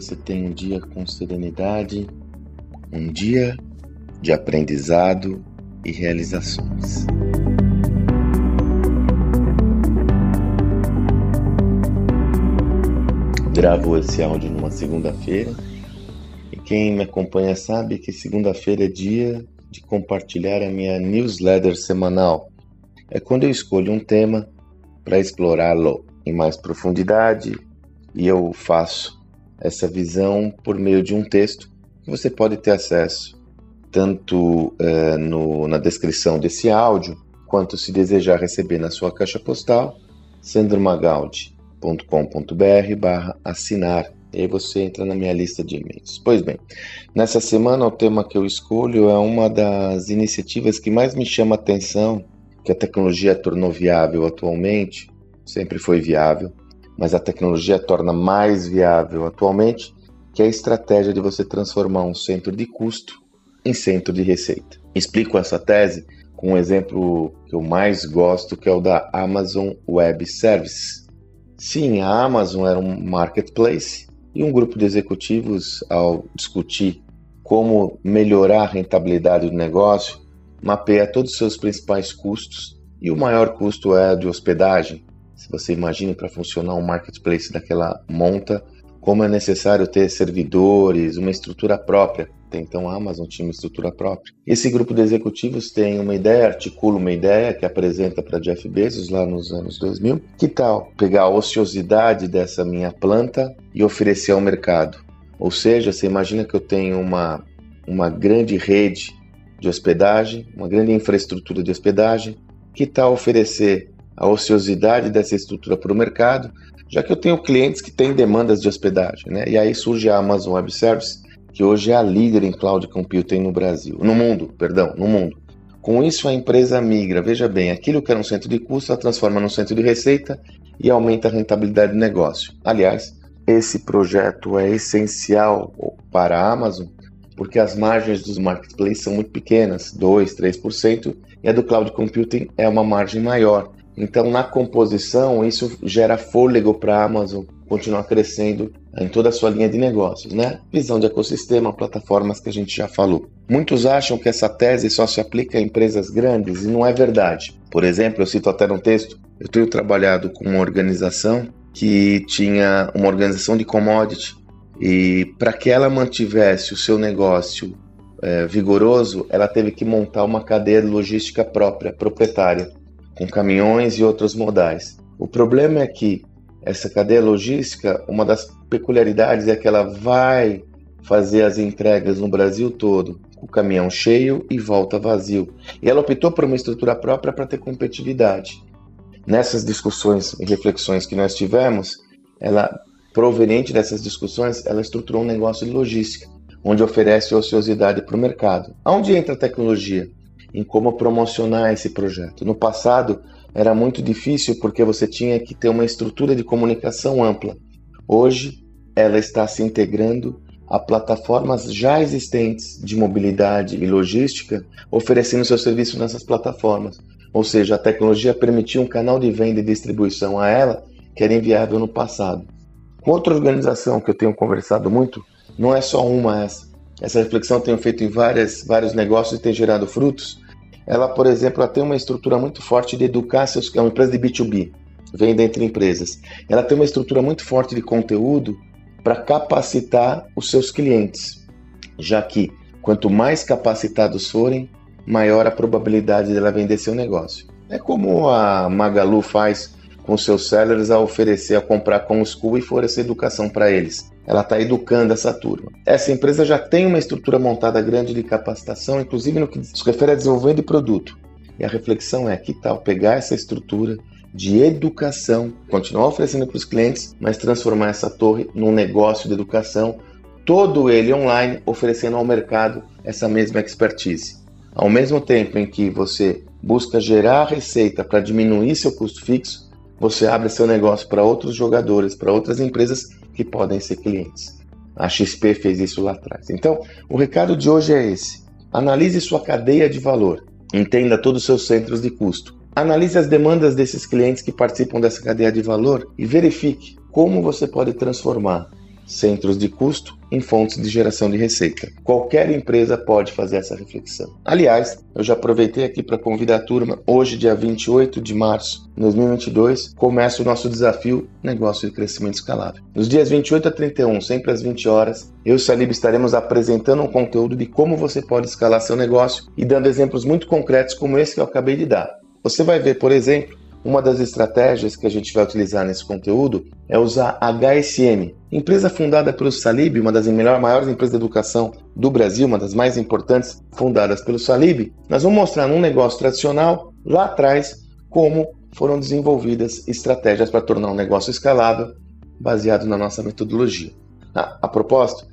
você tenha um dia com serenidade, um dia de aprendizado e realizações. Gravo esse áudio numa segunda-feira e quem me acompanha sabe que segunda-feira é dia de compartilhar a minha newsletter semanal. É quando eu escolho um tema para explorá-lo em mais profundidade e eu faço essa visão por meio de um texto que você pode ter acesso tanto é, no, na descrição desse áudio, quanto se desejar receber na sua caixa postal, sandromagaldi.com.br barra assinar. E aí você entra na minha lista de e-mails. Pois bem, nessa semana o tema que eu escolho é uma das iniciativas que mais me chama a atenção, que a tecnologia tornou viável atualmente, sempre foi viável, mas a tecnologia torna mais viável atualmente, que é a estratégia de você transformar um centro de custo em centro de receita. Explico essa tese com um exemplo que eu mais gosto, que é o da Amazon Web Services. Sim, a Amazon era um marketplace e um grupo de executivos, ao discutir como melhorar a rentabilidade do negócio, mapeia todos os seus principais custos e o maior custo é de hospedagem, se você imagina para funcionar um marketplace daquela monta, como é necessário ter servidores, uma estrutura própria. Então a Amazon tinha uma estrutura própria. Esse grupo de executivos tem uma ideia, articula uma ideia que apresenta para Jeff Bezos lá nos anos 2000. Que tal pegar a ociosidade dessa minha planta e oferecer ao mercado? Ou seja, você imagina que eu tenho uma, uma grande rede de hospedagem, uma grande infraestrutura de hospedagem. Que tal oferecer a ociosidade dessa estrutura para o mercado, já que eu tenho clientes que têm demandas de hospedagem, né? E aí surge a Amazon Web Services, que hoje é a líder em cloud computing no Brasil, no mundo, perdão, no mundo. Com isso a empresa migra, veja bem, aquilo que era um centro de custo, ela transforma num centro de receita e aumenta a rentabilidade do negócio. Aliás, esse projeto é essencial para a Amazon, porque as margens dos marketplaces são muito pequenas, 2, 3%, e a do cloud computing é uma margem maior. Então, na composição, isso gera fôlego para a Amazon continuar crescendo em toda a sua linha de negócios, né? Visão de ecossistema, plataformas que a gente já falou. Muitos acham que essa tese só se aplica a empresas grandes e não é verdade. Por exemplo, eu cito até no texto, eu tenho trabalhado com uma organização que tinha uma organização de commodity e para que ela mantivesse o seu negócio é, vigoroso, ela teve que montar uma cadeia de logística própria, proprietária com caminhões e outros modais. O problema é que essa cadeia logística, uma das peculiaridades é que ela vai fazer as entregas no Brasil todo, o caminhão cheio e volta vazio. E ela optou por uma estrutura própria para ter competitividade. Nessas discussões e reflexões que nós tivemos, ela proveniente dessas discussões, ela estruturou um negócio de logística, onde oferece ociosidade para o mercado. Aonde entra a tecnologia? Em como promocionar esse projeto. No passado era muito difícil porque você tinha que ter uma estrutura de comunicação ampla. Hoje ela está se integrando a plataformas já existentes de mobilidade e logística, oferecendo seu serviço nessas plataformas. Ou seja, a tecnologia permitiu um canal de venda e distribuição a ela que era inviável no passado. Com outra organização que eu tenho conversado muito, não é só uma essa. Essa reflexão tenho feito em várias, vários negócios e tem gerado frutos. Ela, por exemplo, ela tem uma estrutura muito forte de educar seus. É uma empresa de B2B, venda entre empresas. Ela tem uma estrutura muito forte de conteúdo para capacitar os seus clientes, já que quanto mais capacitados forem, maior a probabilidade dela vender seu negócio. É como a Magalu faz com seus sellers a oferecer, a comprar com o school e oferecer educação para eles. Ela está educando essa turma. Essa empresa já tem uma estrutura montada grande de capacitação, inclusive no que se refere a desenvolvimento de produto. E a reflexão é que tal pegar essa estrutura de educação, continuar oferecendo para os clientes, mas transformar essa torre num negócio de educação, todo ele online, oferecendo ao mercado essa mesma expertise. Ao mesmo tempo em que você busca gerar receita para diminuir seu custo fixo, você abre seu negócio para outros jogadores, para outras empresas que podem ser clientes. A XP fez isso lá atrás. Então, o recado de hoje é esse: analise sua cadeia de valor, entenda todos os seus centros de custo, analise as demandas desses clientes que participam dessa cadeia de valor e verifique como você pode transformar centros de custo em fontes de geração de receita. Qualquer empresa pode fazer essa reflexão. Aliás, eu já aproveitei aqui para convidar a turma. Hoje, dia 28 de março de 2022, começa o nosso desafio Negócio de Crescimento Escalável. Nos dias 28 a 31, sempre às 20 horas, eu e o Salib estaremos apresentando um conteúdo de como você pode escalar seu negócio e dando exemplos muito concretos como esse que eu acabei de dar. Você vai ver, por exemplo, uma das estratégias que a gente vai utilizar nesse conteúdo é usar HSM, empresa fundada pelo Salib, uma das maiores empresas de educação do Brasil, uma das mais importantes fundadas pelo Salib. Nós vamos mostrar num negócio tradicional, lá atrás, como foram desenvolvidas estratégias para tornar um negócio escalável baseado na nossa metodologia. Ah, a propósito,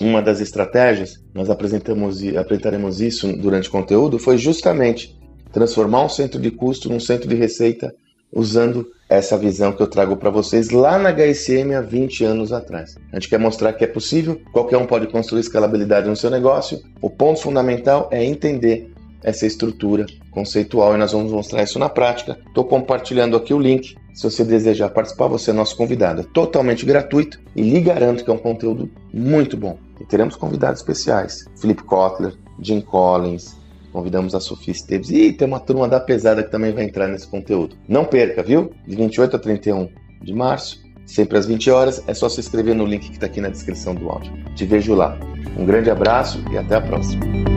uma das estratégias, nós apresentamos apresentaremos isso durante o conteúdo, foi justamente transformar um centro de custo num centro de receita usando essa visão que eu trago para vocês lá na HSM há 20 anos atrás. A gente quer mostrar que é possível, qualquer um pode construir escalabilidade no seu negócio. O ponto fundamental é entender essa estrutura conceitual e nós vamos mostrar isso na prática. Estou compartilhando aqui o link. Se você desejar participar, você é nosso convidado. É totalmente gratuito e lhe garanto que é um conteúdo muito bom. E teremos convidados especiais: Felipe Kotler, Jim Collins, Convidamos a Sofia Esteves. E tem uma turma da pesada que também vai entrar nesse conteúdo. Não perca, viu? De 28 a 31 de março, sempre às 20 horas. É só se inscrever no link que está aqui na descrição do áudio. Te vejo lá. Um grande abraço e até a próxima.